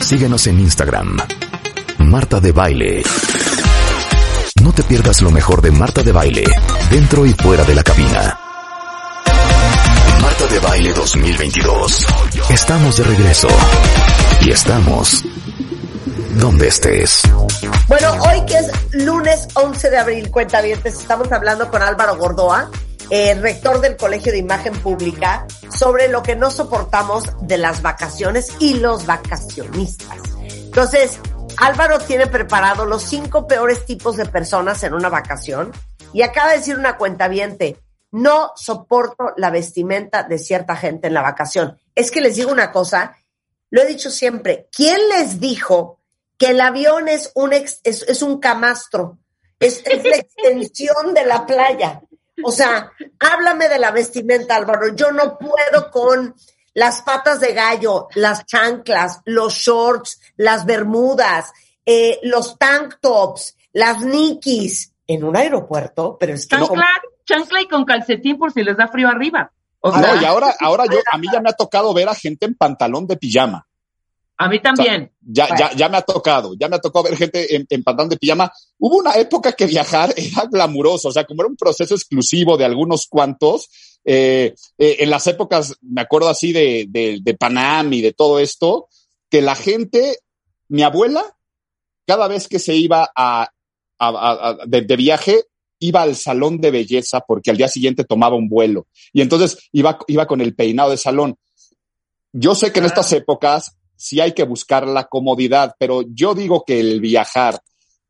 Síguenos en Instagram. Marta de Baile. No te pierdas lo mejor de Marta de Baile, dentro y fuera de la cabina. Marta de Baile 2022. Estamos de regreso. Y estamos donde estés. Bueno, hoy que es lunes 11 de abril, cuenta bien, estamos hablando con Álvaro Gordoa, eh, rector del Colegio de Imagen Pública, sobre lo que no soportamos de las vacaciones y los vacacionistas. Entonces, Álvaro tiene preparado los cinco peores tipos de personas en una vacación y acaba de decir una cuenta no soporto la vestimenta de cierta gente en la vacación. Es que les digo una cosa, lo he dicho siempre, ¿quién les dijo que el avión es un, es, un camastro? Es, es la extensión de la playa. O sea, háblame de la vestimenta, Álvaro. Yo no puedo con las patas de gallo, las chanclas, los shorts, las bermudas, eh, los tank tops, las nikis en un aeropuerto, pero es que chancla, chancla y con calcetín por si les da frío arriba. no, y ahora, ahora yo, a mí ya me ha tocado ver a gente en pantalón de pijama. A mí también. ya, ya, ya me ha tocado, ya me ha tocado ver gente en, pantalón de pijama. Hubo una época que viajar era glamuroso, o sea, como era un proceso exclusivo de algunos cuantos, eh, eh, en las épocas, me acuerdo así de, de, de Panam y de todo esto, que la gente, mi abuela, cada vez que se iba a, a, de, de, viaje, iba al salón de belleza porque al día siguiente tomaba un vuelo. Y entonces iba, iba con el peinado de salón. Yo sé que en estas épocas sí hay que buscar la comodidad, pero yo digo que el viajar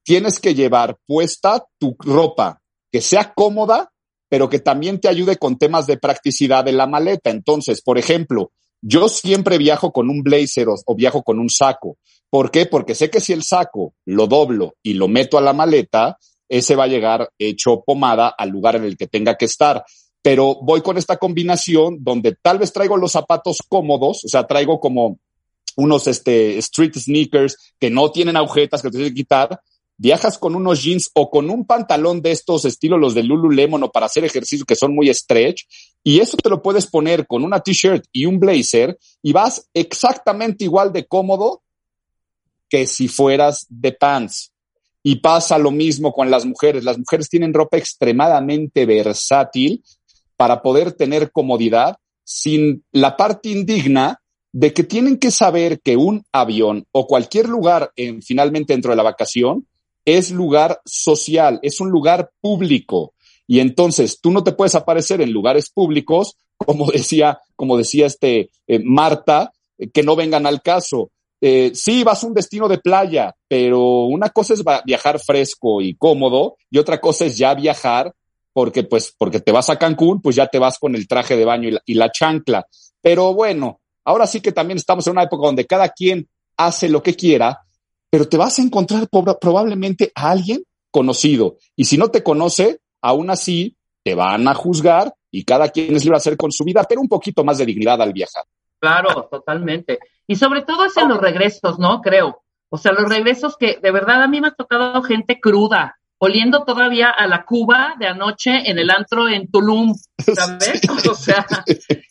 tienes que llevar puesta tu ropa que sea cómoda, pero que también te ayude con temas de practicidad en la maleta. Entonces, por ejemplo, yo siempre viajo con un blazer o, viajo con un saco. ¿Por qué? Porque sé que si el saco lo doblo y lo meto a la maleta, ese va a llegar hecho pomada al lugar en el que tenga que estar. Pero voy con esta combinación donde tal vez traigo los zapatos cómodos, o sea, traigo como unos este, street sneakers que no tienen agujetas que te tienes que quitar, viajas con unos jeans o con un pantalón de estos estilos, los de Lululemon o para hacer ejercicio que son muy stretch, y eso te lo puedes poner con una t-shirt y un blazer y vas exactamente igual de cómodo que si fueras de pants. Y pasa lo mismo con las mujeres. Las mujeres tienen ropa extremadamente versátil para poder tener comodidad sin la parte indigna de que tienen que saber que un avión o cualquier lugar en, finalmente dentro de la vacación es lugar social, es un lugar público. Y entonces tú no te puedes aparecer en lugares públicos, como decía, como decía este eh, Marta, eh, que no vengan al caso. Eh, sí, vas a un destino de playa, pero una cosa es viajar fresco y cómodo y otra cosa es ya viajar porque pues porque te vas a Cancún, pues ya te vas con el traje de baño y la chancla. Pero bueno, ahora sí que también estamos en una época donde cada quien hace lo que quiera pero te vas a encontrar probablemente a alguien conocido. Y si no te conoce, aún así te van a juzgar y cada quien es libre a hacer con su vida, pero un poquito más de dignidad al viajar. Claro, totalmente. Y sobre todo es en los regresos, ¿no? Creo. O sea, los regresos que de verdad a mí me ha tocado gente cruda, oliendo todavía a la Cuba de anoche en el antro en Tulum, ¿sabes? O sea,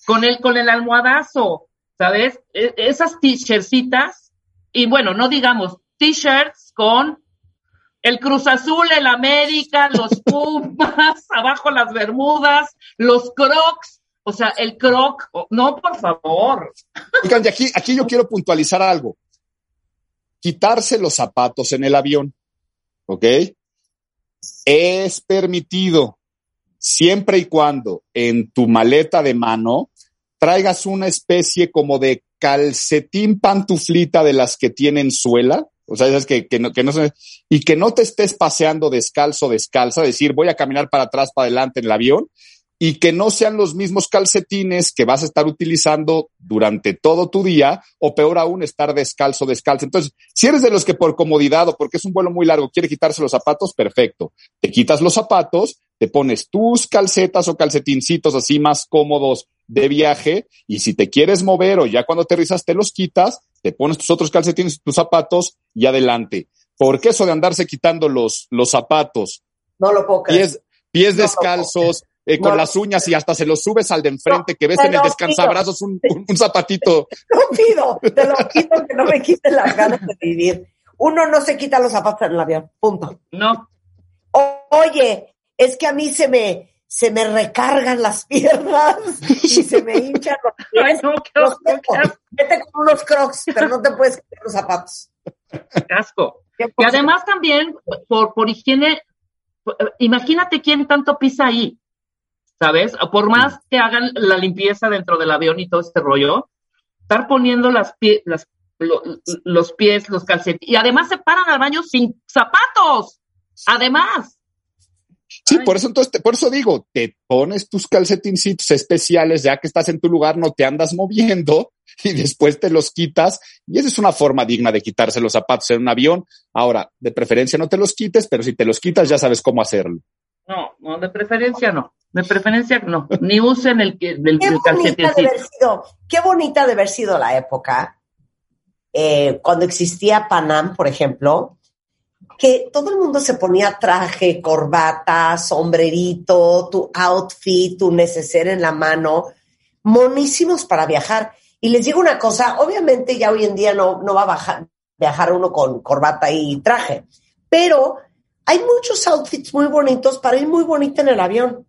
con el, con el almohadazo, ¿sabes? E, esas t-shirtsitas, y bueno, no digamos t-shirts con el Cruz Azul, el América, los Pumas, abajo las Bermudas, los Crocs, o sea, el Croc, no, por favor. Oigan, aquí, aquí yo quiero puntualizar algo. Quitarse los zapatos en el avión, ¿ok? Es permitido siempre y cuando en tu maleta de mano traigas una especie como de calcetín pantuflita de las que tienen suela, o sea, es que, que, no, que no se, y que no te estés paseando descalzo, descalza, decir voy a caminar para atrás, para adelante en el avión, y que no sean los mismos calcetines que vas a estar utilizando durante todo tu día, o peor aún, estar descalzo, descalzo. Entonces, si eres de los que por comodidad o porque es un vuelo muy largo quiere quitarse los zapatos, perfecto. Te quitas los zapatos, te pones tus calcetas o calcetincitos así más cómodos de viaje, y si te quieres mover o ya cuando aterrizas te los quitas, te pones tus otros calcetines, tus zapatos y adelante. Porque eso de andarse quitando los, los zapatos, no lo puedo pies, pies descalzos, eh, con las uñas y hasta se los subes al de enfrente que ves en el descansabrazos un, un, zapatito. Lo pido, te lo pido que no me quiten las ganas de vivir. Uno no se quita los zapatos en el avión, punto. No. oye, es que a mí se me, se me recargan las piernas y se me hinchan los pies. los Vete con unos crocs, pero no te puedes quitar los zapatos. Casco. Y además también, por, por higiene, imagínate quién tanto pisa ahí. ¿sabes? Por más que hagan la limpieza dentro del avión y todo este rollo, estar poniendo las, las los pies, los calcetines, y además se paran al baño sin zapatos, además. Sí, por eso entonces, por eso digo, te pones tus calcetincitos especiales, ya que estás en tu lugar, no te andas moviendo y después te los quitas. Y esa es una forma digna de quitarse los zapatos en un avión. Ahora, de preferencia no te los quites, pero si te los quitas ya sabes cómo hacerlo. No, no, de preferencia no. De preferencia no. Ni usen el, el, qué Qué bonita de haber sido la época eh, cuando existía Panam, por ejemplo, que todo el mundo se ponía traje, corbata, sombrerito, tu outfit, tu neceser en la mano, monísimos para viajar. Y les digo una cosa, obviamente ya hoy en día no, no va a bajar, viajar uno con corbata y traje, pero hay muchos outfits muy bonitos para ir muy bonita en el avión.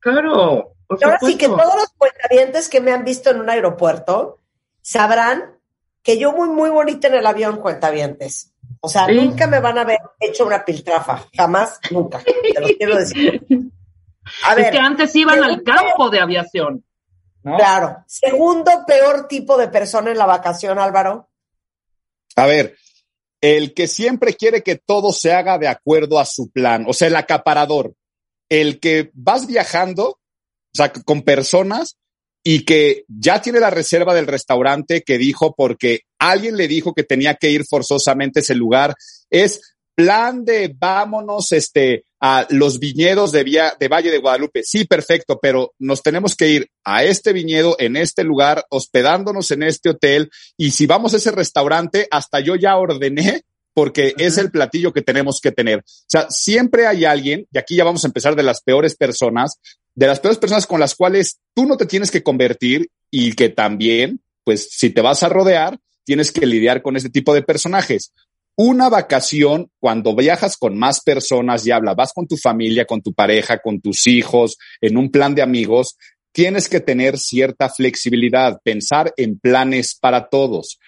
Claro. ahora sí que todos los cuentavientes que me han visto en un aeropuerto sabrán que yo muy, muy bonita en el avión, cuentavientes. O sea, nunca me van a ver hecho una piltrafa. Jamás, nunca. Te lo quiero decir. A ver, es que antes iban al campo de aviación. Claro. Segundo peor tipo de persona en la vacación, Álvaro. A ver, el que siempre quiere que todo se haga de acuerdo a su plan, o sea, el acaparador, el que vas viajando, o sea, con personas y que ya tiene la reserva del restaurante que dijo porque alguien le dijo que tenía que ir forzosamente a ese lugar, es plan de vámonos este, a los viñedos de, de Valle de Guadalupe. Sí, perfecto, pero nos tenemos que ir a este viñedo, en este lugar, hospedándonos en este hotel. Y si vamos a ese restaurante, hasta yo ya ordené porque es el platillo que tenemos que tener. O sea, siempre hay alguien, y aquí ya vamos a empezar de las peores personas, de las peores personas con las cuales tú no te tienes que convertir y que también, pues si te vas a rodear, tienes que lidiar con este tipo de personajes. Una vacación, cuando viajas con más personas y hablas, vas con tu familia, con tu pareja, con tus hijos, en un plan de amigos, tienes que tener cierta flexibilidad, pensar en planes para todos.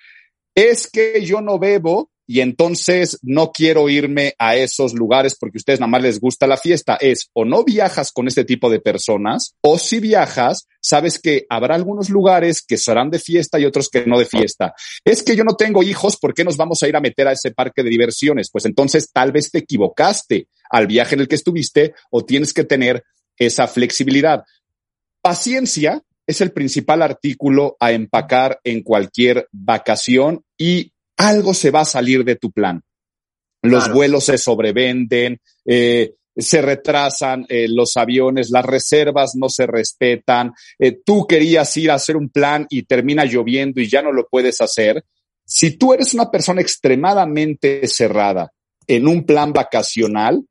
Es que yo no bebo, y entonces no quiero irme a esos lugares porque a ustedes nada más les gusta la fiesta. Es o no viajas con este tipo de personas o si viajas, sabes que habrá algunos lugares que serán de fiesta y otros que no de fiesta. Es que yo no tengo hijos, ¿por qué nos vamos a ir a meter a ese parque de diversiones? Pues entonces tal vez te equivocaste al viaje en el que estuviste o tienes que tener esa flexibilidad. Paciencia es el principal artículo a empacar en cualquier vacación y algo se va a salir de tu plan. Los vuelos se sobrevenden, eh, se retrasan eh, los aviones, las reservas no se respetan, eh, tú querías ir a hacer un plan y termina lloviendo y ya no lo puedes hacer. Si tú eres una persona extremadamente cerrada en un plan vacacional,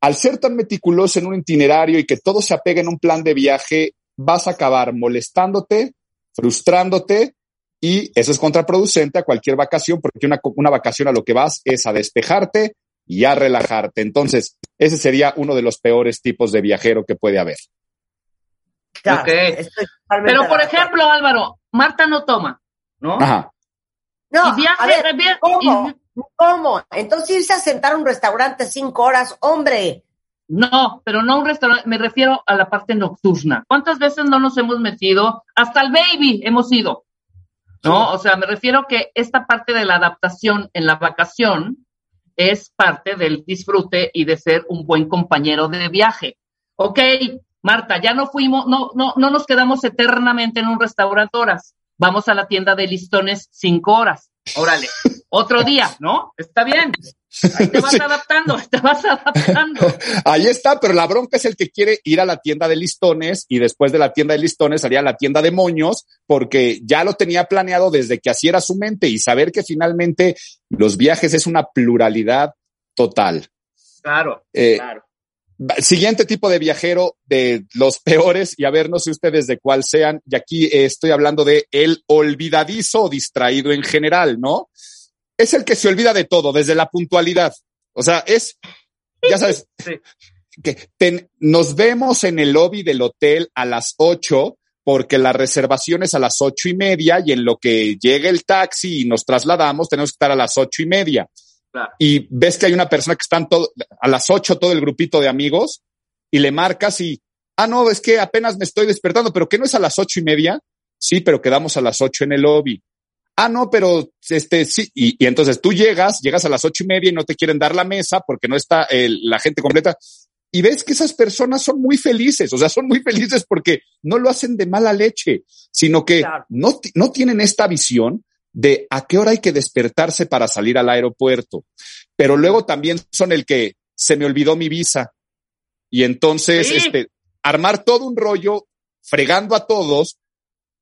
al ser tan meticuloso en un itinerario y que todo se apegue en un plan de viaje, vas a acabar molestándote, frustrándote y eso es contraproducente a cualquier vacación, porque una, una vacación a lo que vas es a despejarte y a relajarte. Entonces, ese sería uno de los peores tipos de viajero que puede haber. Pero, por ejemplo, Álvaro, Marta no toma, ¿no? Ajá. No, ¿cómo? ¿Cómo? Entonces irse a sentar a un restaurante cinco horas, hombre. No, pero no un restaurante, me refiero a la parte nocturna. ¿Cuántas veces no nos hemos metido? Hasta el baby hemos ido. ¿No? O sea, me refiero que esta parte de la adaptación en la vacación es parte del disfrute y de ser un buen compañero de viaje. Ok, Marta, ya no fuimos, no, no, no nos quedamos eternamente en un restaurante horas. Vamos a la tienda de listones cinco horas. Órale, otro día, ¿no? Está bien. Ahí te vas adaptando, te vas adaptando. Ahí está, pero la bronca es el que quiere ir a la tienda de listones y después de la tienda de listones salía a la tienda de moños porque ya lo tenía planeado desde que así era su mente y saber que finalmente los viajes es una pluralidad total. Claro, eh, claro. Siguiente tipo de viajero de los peores, y a ver, no sé ustedes de cuál sean, y aquí eh, estoy hablando de el olvidadizo o distraído en general, ¿no? Es el que se olvida de todo, desde la puntualidad. O sea, es, ya sabes, que nos vemos en el lobby del hotel a las ocho porque la reservación es a las ocho y media y en lo que llega el taxi y nos trasladamos tenemos que estar a las ocho y media. Y ves que hay una persona que están todo, a las ocho todo el grupito de amigos y le marcas y, ah, no, es que apenas me estoy despertando, pero que no es a las ocho y media. Sí, pero quedamos a las ocho en el lobby. Ah, no, pero este sí. Y, entonces tú llegas, llegas a las ocho y media y no te quieren dar la mesa porque no está la gente completa. Y ves que esas personas son muy felices, o sea, son muy felices porque no lo hacen de mala leche, sino que no, no tienen esta visión de a qué hora hay que despertarse para salir al aeropuerto. Pero luego también son el que se me olvidó mi visa. Y entonces, este, armar todo un rollo fregando a todos,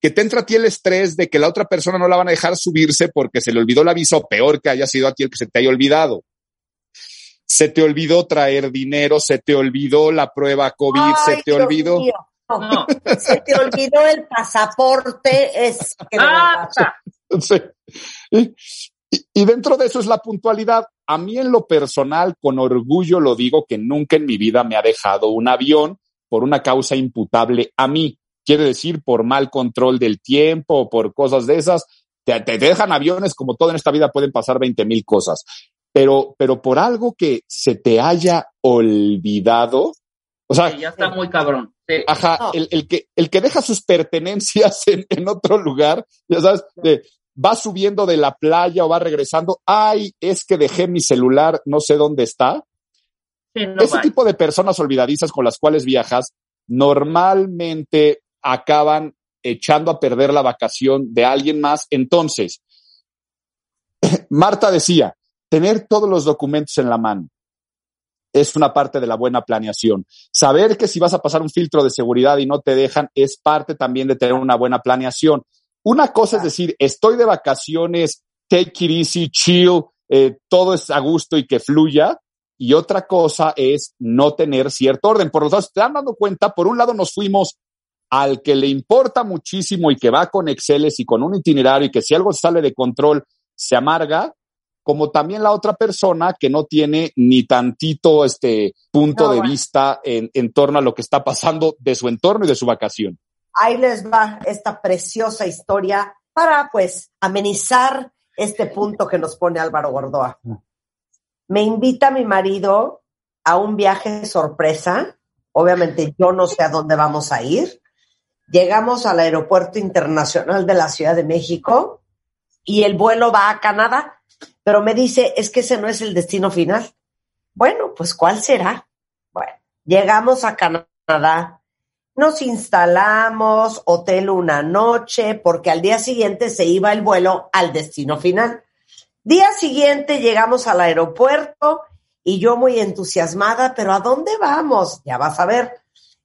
que te entra a ti el estrés de que la otra persona no la van a dejar subirse porque se le olvidó la visa o peor que haya sido a ti el que se te haya olvidado. Se te olvidó traer dinero, se te olvidó la prueba COVID, se te olvidó. Se te olvidó el pasaporte, es que y, dentro de eso es la puntualidad. A mí en lo personal, con orgullo lo digo que nunca en mi vida me ha dejado un avión por una causa imputable a mí. Quiere decir, por mal control del tiempo o por cosas de esas. Te, dejan aviones, como todo en esta vida pueden pasar 20 mil cosas. Pero, pero por algo que se te haya olvidado, o sea, ya está muy cabrón. Ajá, el, que, el que deja sus pertenencias en, otro lugar, ya sabes, va subiendo de la playa o va regresando, ay, es que dejé mi celular, no sé dónde está. Ese tipo de personas olvidadizas con las cuales viajas normalmente acaban echando a perder la vacación de alguien más. Entonces, Marta decía, tener todos los documentos en la mano es una parte de la buena planeación. Saber que si vas a pasar un filtro de seguridad y no te dejan es parte también de tener una buena planeación. Una cosa es decir, estoy de vacaciones, take it easy, chill, eh, todo es a gusto y que fluya. Y otra cosa es no tener cierto orden. Por lo tanto, te dan dando cuenta, por un lado nos fuimos al que le importa muchísimo y que va con Exceles y con un itinerario y que si algo sale de control se amarga, como también la otra persona que no tiene ni tantito este punto de vista en, en torno a lo que está pasando de su entorno y de su vacación ahí les va esta preciosa historia para pues amenizar este punto que nos pone Álvaro Gordoa. Me invita mi marido a un viaje sorpresa. Obviamente yo no sé a dónde vamos a ir. Llegamos al aeropuerto internacional de la Ciudad de México y el vuelo va a Canadá, pero me dice, es que ese no es el destino final. Bueno, pues ¿cuál será? Bueno, llegamos a Canadá, nos instalamos, hotel una noche, porque al día siguiente se iba el vuelo al destino final. Día siguiente llegamos al aeropuerto y yo muy entusiasmada, pero ¿a dónde vamos? Ya vas a ver.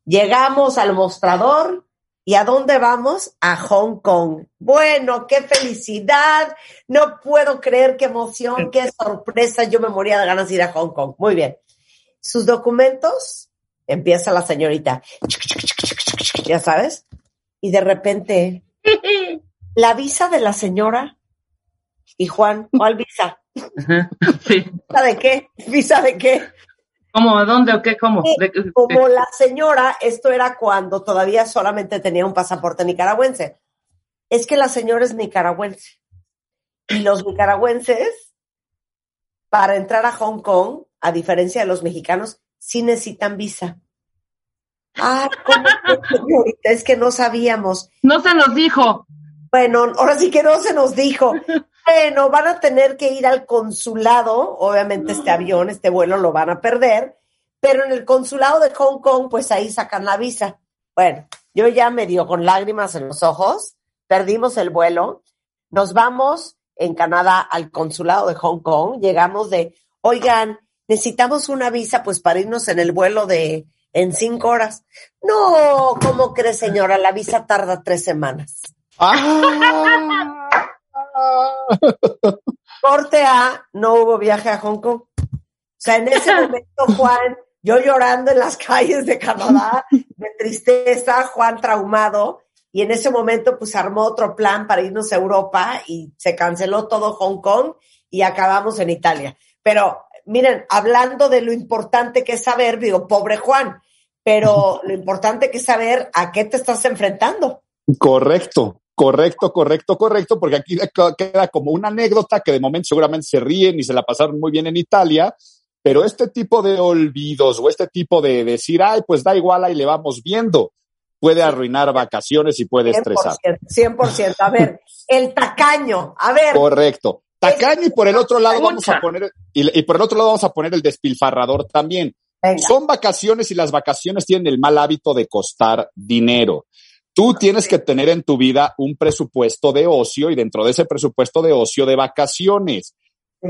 Llegamos al mostrador y ¿a dónde vamos? A Hong Kong. Bueno, qué felicidad. No puedo creer qué emoción, qué sorpresa. Yo me moría de ganas de ir a Hong Kong. Muy bien. Sus documentos, empieza la señorita, ya sabes, y de repente, la visa de la señora y Juan, ¿cuál visa? ¿Visa de qué? ¿Visa de qué? ¿Cómo? ¿A dónde o qué? ¿Cómo? Como la señora, esto era cuando todavía solamente tenía un pasaporte nicaragüense. Es que la señora es nicaragüense. Y los nicaragüenses, para entrar a Hong Kong, a diferencia de los mexicanos, sí necesitan visa. Ah, ¿cómo Es que no sabíamos. No se nos dijo. Bueno, ahora sí que no se nos dijo. Bueno, van a tener que ir al consulado, obviamente este avión, este vuelo lo van a perder, pero en el consulado de Hong Kong, pues ahí sacan la visa. Bueno, yo ya me dio con lágrimas en los ojos, perdimos el vuelo, nos vamos en Canadá al consulado de Hong Kong, llegamos de, oigan, necesitamos una visa pues para irnos en el vuelo de en cinco horas. No, ¿cómo cree señora? La visa tarda tres semanas. Ah. Corte A, no hubo viaje a Hong Kong. O sea, en ese momento Juan yo llorando en las calles de Canadá, de tristeza, Juan traumado, y en ese momento pues armó otro plan para irnos a Europa y se canceló todo Hong Kong y acabamos en Italia. Pero miren, hablando de lo importante que es saber, digo, pobre Juan, pero lo importante que es saber a qué te estás enfrentando. Correcto, correcto, correcto, correcto, porque aquí queda como una anécdota que de momento seguramente se ríen y se la pasaron muy bien en Italia, pero este tipo de olvidos o este tipo de decir, ay, pues da igual, ahí le vamos viendo, puede arruinar vacaciones y puede estresar. 100%, a ver, el tacaño, a ver. Correcto. Tacaño y por el otro lado vamos a poner, y, por el otro lado vamos a poner el despilfarrador también. Son vacaciones y las vacaciones tienen el mal hábito de costar dinero. Tú tienes que tener en tu vida un presupuesto de ocio y dentro de ese presupuesto de ocio de vacaciones.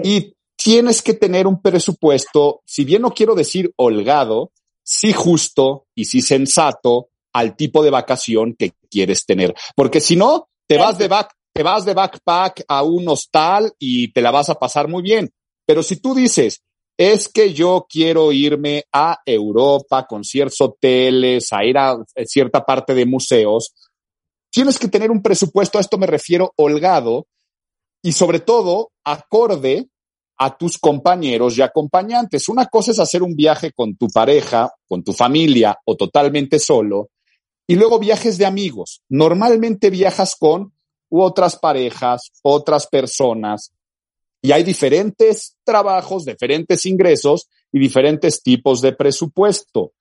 Y tienes que tener un presupuesto, si bien no quiero decir holgado, sí justo y sí sensato al tipo de vacación que quieres tener. Porque si no, te vas de back, te vas de backpack a un hostal y te la vas a pasar muy bien. Pero si tú dices, es que yo quiero irme a Europa con ciertos hoteles, a ir a cierta parte de museos, tienes que tener un presupuesto, a esto me refiero, holgado y sobre todo acorde a tus compañeros y acompañantes. Una cosa es hacer un viaje con tu pareja, con tu familia o totalmente solo, y luego viajes de amigos. Normalmente viajas con otras parejas, otras personas, y hay diferentes trabajos, diferentes ingresos y diferentes tipos de presupuesto.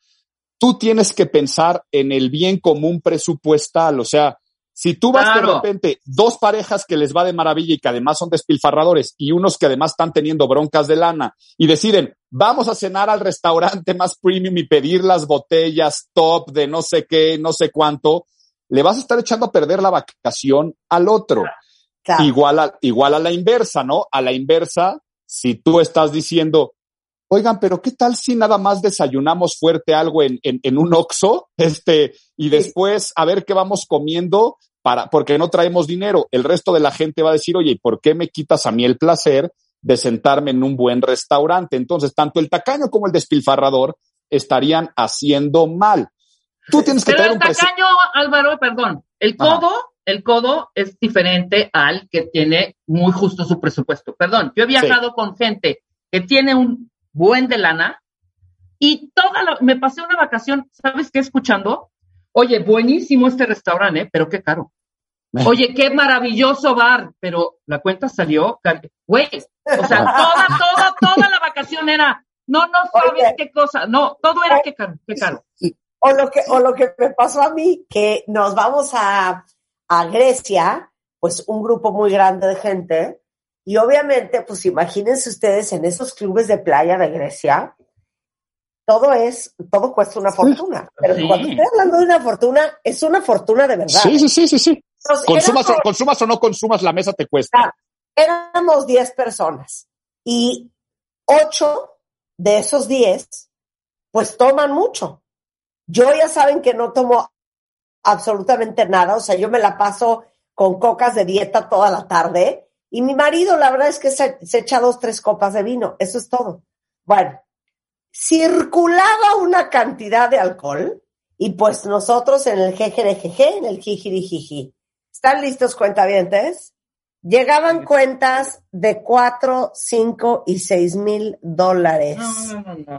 Tú tienes que pensar en el bien común presupuestal, o sea, si tú vas de repente dos parejas que les va de maravilla y que además son despilfarradores y unos que además están teniendo broncas de lana y deciden, vamos a cenar al restaurante más premium y pedir las botellas top de no sé qué, no sé cuánto, le vas a estar echando a perder la vacación al otro. Igual, a, igual a la inversa, ¿no? A la inversa, si tú estás diciendo, oigan, pero ¿qué tal si nada más desayunamos fuerte algo en, en, en un oxo? Este, y después a ver qué vamos comiendo para, porque no traemos dinero. El resto de la gente va a decir, oye, ¿por qué me quitas a mí el placer de sentarme en un buen restaurante? Entonces, tanto el tacaño como el despilfarrador estarían haciendo mal. Tú tienes que Pero el tacaño, Álvaro, perdón, el codo, el codo es diferente al que tiene muy justo su presupuesto. Perdón, yo he viajado con gente que tiene un buen de lana y toda la, me pasé una vacación, ¿sabes qué? Escuchando Oye, buenísimo este restaurante, ¿eh? pero qué caro. Oye, qué maravilloso bar, pero la cuenta salió, güey, o sea, toda, toda, toda la vacación era, no, no sabes qué cosa, no, todo era qué caro, qué caro. O lo que, o lo que me pasó a mí, que nos vamos a, a Grecia, pues un grupo muy grande de gente, y obviamente, pues imagínense ustedes en esos clubes de playa de Grecia, todo es, todo cuesta una fortuna. Pero cuando estoy hablando de una fortuna, es una fortuna de verdad. Sí, sí, sí, sí, sí. consumas, o, consumas o no consumas, la mesa te cuesta. Éramos 10 personas y 8 de esos 10, pues toman mucho. Yo ya saben que no tomo absolutamente nada, o sea, yo me la paso con cocas de dieta toda la tarde y mi marido, la verdad es que se, se echa dos, tres copas de vino, eso es todo. Bueno, circulaba una cantidad de alcohol y pues nosotros en el jejerejeje, en el jiji ¿Están listos cuentavientes? Llegaban cuentas de cuatro, cinco y seis mil dólares.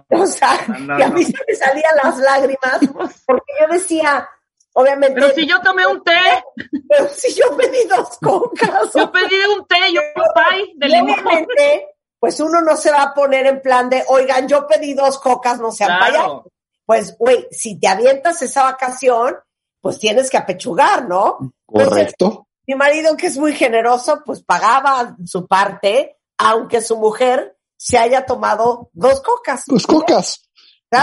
o sea, que a mí se me salían las lágrimas porque yo decía, obviamente. Pero si yo tomé un té. Pero si yo pedí dos cocas. Yo pedí un té y un de limón pues uno no se va a poner en plan de, oigan, yo pedí dos cocas, no sean claro. Pues, güey, si te avientas esa vacación, pues tienes que apechugar, ¿no? Correcto. mi marido, que es muy generoso, pues pagaba su parte, aunque su mujer se haya tomado dos cocas. Dos cocas.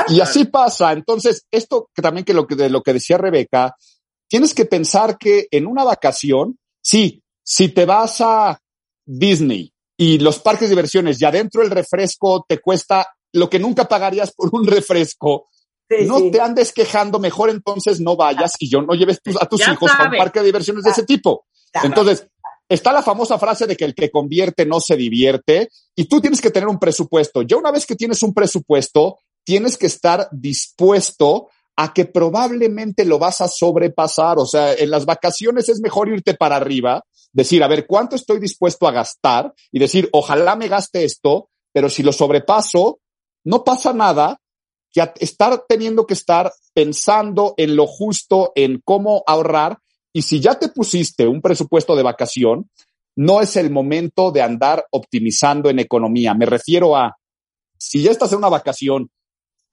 Y así pasa. Entonces, esto que también que lo que de lo que decía Rebeca, tienes que pensar que en una vacación, sí, si te vas a Disney, y los parques de diversiones y adentro el refresco te cuesta lo que nunca pagarías por un refresco, no te andes quejando, mejor entonces no vayas y yo no lleves a tus hijos a un parque de diversiones de ese tipo. Entonces, está la famosa frase de que el que convierte no se divierte y tú tienes que tener un presupuesto. Ya una vez que tienes un presupuesto, tienes que estar dispuesto a que probablemente lo vas a sobrepasar. O sea, en las vacaciones es mejor irte para arriba, decir, a ver, ¿cuánto estoy dispuesto a gastar? Y decir, ojalá me gaste esto, pero si lo sobrepaso, no pasa nada que estar teniendo que estar pensando en lo justo, en cómo ahorrar. Y si ya te pusiste un presupuesto de vacación, no es el momento de andar optimizando en economía. Me refiero a, si ya estás en una vacación,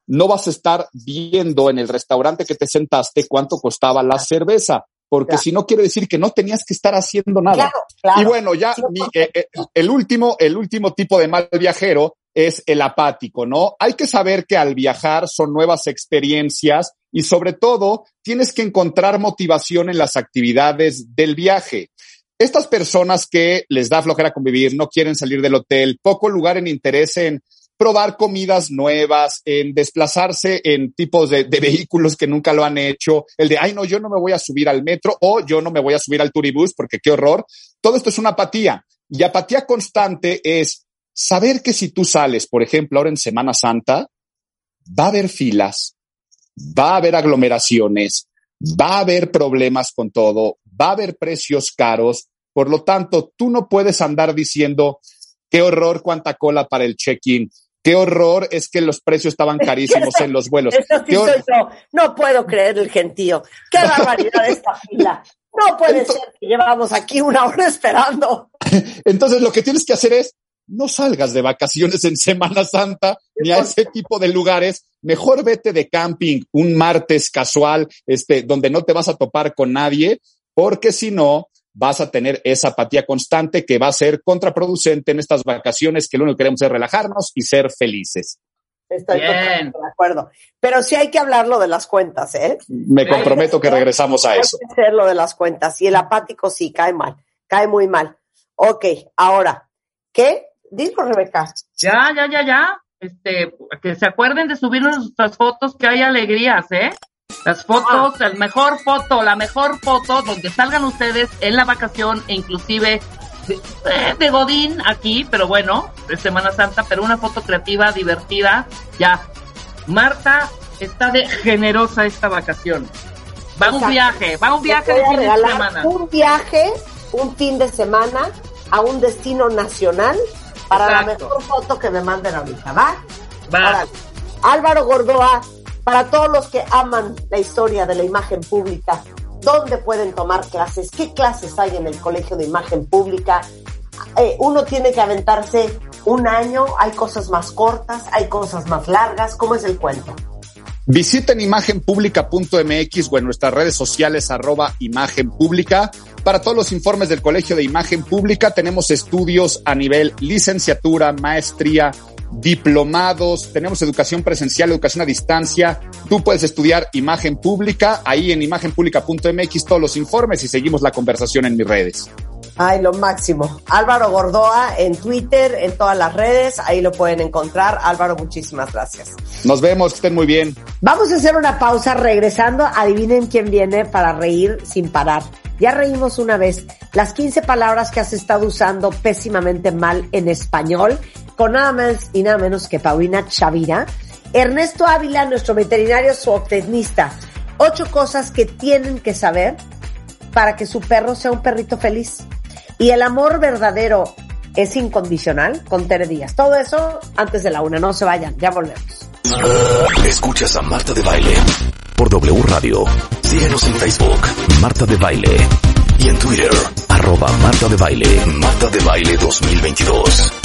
no vas a estar viendo en el restaurante que te sentaste cuánto costaba la cerveza, porque si no quiere decir que no tenías que estar haciendo nada. Y bueno, ya eh, eh, el último, el último tipo de mal viajero es el apático, ¿no? Hay que saber que al viajar son nuevas experiencias y sobre todo tienes que encontrar motivación en las actividades del viaje. Estas personas que les da flojera convivir, no quieren salir del hotel, poco lugar en interés en probar comidas nuevas, en desplazarse en tipos de, vehículos que nunca lo han hecho, el de, ay, no, yo no me voy a subir al metro o yo no me voy a subir al turibús porque qué horror. Todo esto es una apatía. Y apatía constante es saber que si tú sales, por ejemplo, ahora en Semana Santa, va a haber filas, va a haber aglomeraciones, va a haber problemas con todo, va a haber precios caros. Por lo tanto, tú no puedes andar diciendo, qué horror, cuánta cola para el check-in. Qué horror es que los precios estaban carísimos en los vuelos. No puedo creer el gentío. Qué barbaridad esta fila. No puede ser que llevamos aquí una hora esperando. Entonces, lo que tienes que hacer es no salgas de vacaciones en Semana Santa ni a ese tipo de lugares. Mejor vete de camping un martes casual, este, donde no te vas a topar con nadie, porque si no, vas a tener esa apatía constante que va a ser contraproducente en estas vacaciones que lo único que queremos es relajarnos y ser felices. Estoy de acuerdo. Pero sí hay que hablarlo de las cuentas, ¿eh? Me comprometo que, regresamos a eso. Hay que hacer lo de las cuentas. Y el apático sí cae mal, cae muy mal. Ok, ahora, ¿qué Dilo, Rebeca. Ya, ya, ya, ya. Este, que se acuerden de subir nuestras fotos, que hay alegrías, ¿eh? Las fotos, la mejor foto, la mejor foto donde salgan ustedes en la vacación e inclusive de, eh, de, Godín aquí, pero bueno, de Semana Santa, pero una foto creativa, divertida, ya. Marta está de generosa esta vacación. Va un viaje, va un viaje de fin de semana. Un viaje, un fin de semana a un destino nacional para la mejor foto que me manden ahorita, ¿va? Va. Álvaro Gordoa, para todos los que aman la historia de la imagen pública, ¿dónde pueden tomar clases? ¿Qué clases hay en el Colegio de Imagen Pública? Eh, uno tiene que aventarse un año, hay cosas más cortas, hay cosas más largas, ¿cómo es el cuento? Visiten imagenpublica.mx o en nuestras redes sociales arroba imagen pública. Para todos los informes del Colegio de Imagen Pública tenemos estudios a nivel licenciatura, maestría, diplomados, tenemos educación presencial, educación a distancia. Tú puedes estudiar imagen pública ahí en imagenpublica.mx todos los informes y seguimos la conversación en mis redes. Ay, lo máximo. Álvaro Gordoa en Twitter, en todas las redes, ahí lo pueden encontrar. Álvaro, muchísimas gracias. Nos vemos, que estén muy bien. Vamos a hacer una pausa regresando. Adivinen quién viene para reír sin parar. Ya reímos una vez. Las 15 palabras que has estado usando pésimamente mal en español, con nada más y nada menos que Paulina Chavira. Ernesto Ávila, nuestro veterinario zootecnista. Ocho cosas que tienen que saber para que su perro sea un perrito feliz. Y el amor verdadero es incondicional con Tere Díaz. Todo eso antes de la una. No se vayan, ya volvemos. Escuchas a Marta de Baile por W Radio. Síguenos en Facebook, Marta de Baile. Y en Twitter, arroba Marta de Baile, Marta de Baile 2022.